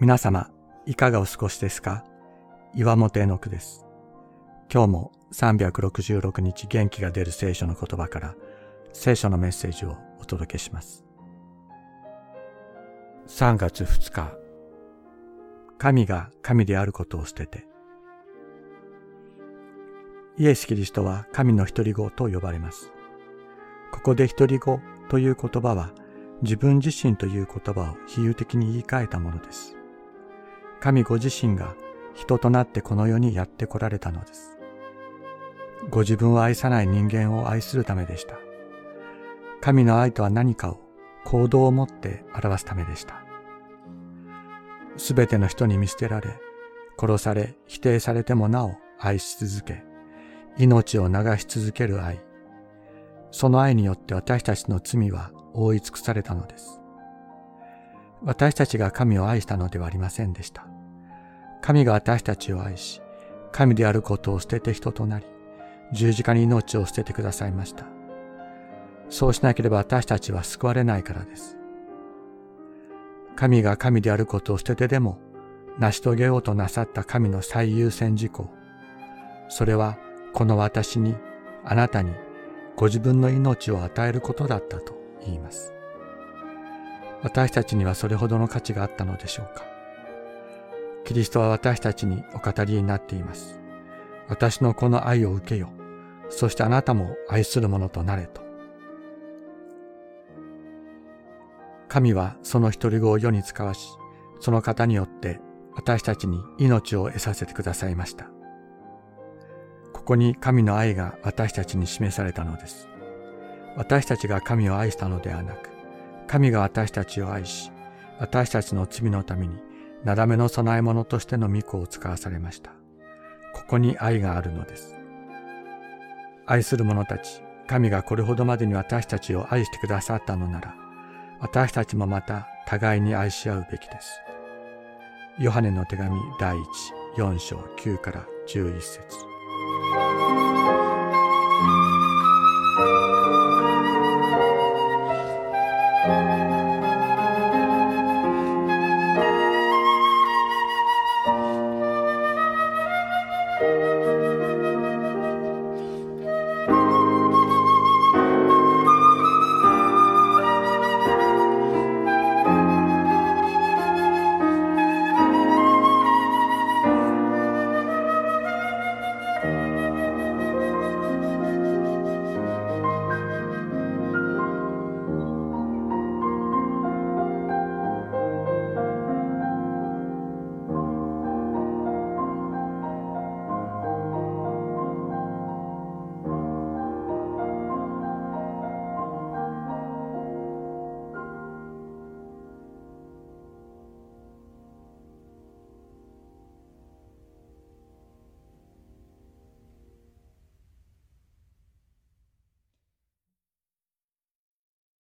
皆様、いかがお過ごしですか？岩本絵の句です。今日も366日元気が出る聖書の言葉から聖書のメッセージをお届けします。3月2日、神が神であることを捨てて、イエス・キリストは神の一人子と呼ばれます。ここで一人子という言葉は自分自身という言葉を比喩的に言い換えたものです。神ご自身が人となってこの世にやって来られたのです。ご自分を愛さない人間を愛するためでした。神の愛とは何かを行動をもって表すためでした。すべての人に見捨てられ、殺され、否定されてもなお愛し続け、命を流し続ける愛。その愛によって私たちの罪は覆い尽くされたのです。私たちが神を愛したのではありませんでした。神が私たちを愛し、神であることを捨てて人となり、十字架に命を捨ててくださいました。そうしなければ私たちは救われないからです。神が神であることを捨ててでも、成し遂げようとなさった神の最優先事項。それは、この私に、あなたに、ご自分の命を与えることだったと言います。私たちにはそれほどの価値があったのでしょうか。キリストは私たちにお語りになっています。私のこの愛を受けよ。そしてあなたも愛する者となれと。神はその一人子を世に使わし、その方によって私たちに命を得させてくださいました。ここに神の愛が私たちに示されたのです。私たちが神を愛したのではなく、神が私たちを愛し、私たちの罪のために、なだめの供え物としての御子を使わされました。ここに愛があるのです。愛する者たち、神がこれほどまでに私たちを愛してくださったのなら、私たちもまた互いに愛し合うべきです。ヨハネの手紙第1、4章9から11節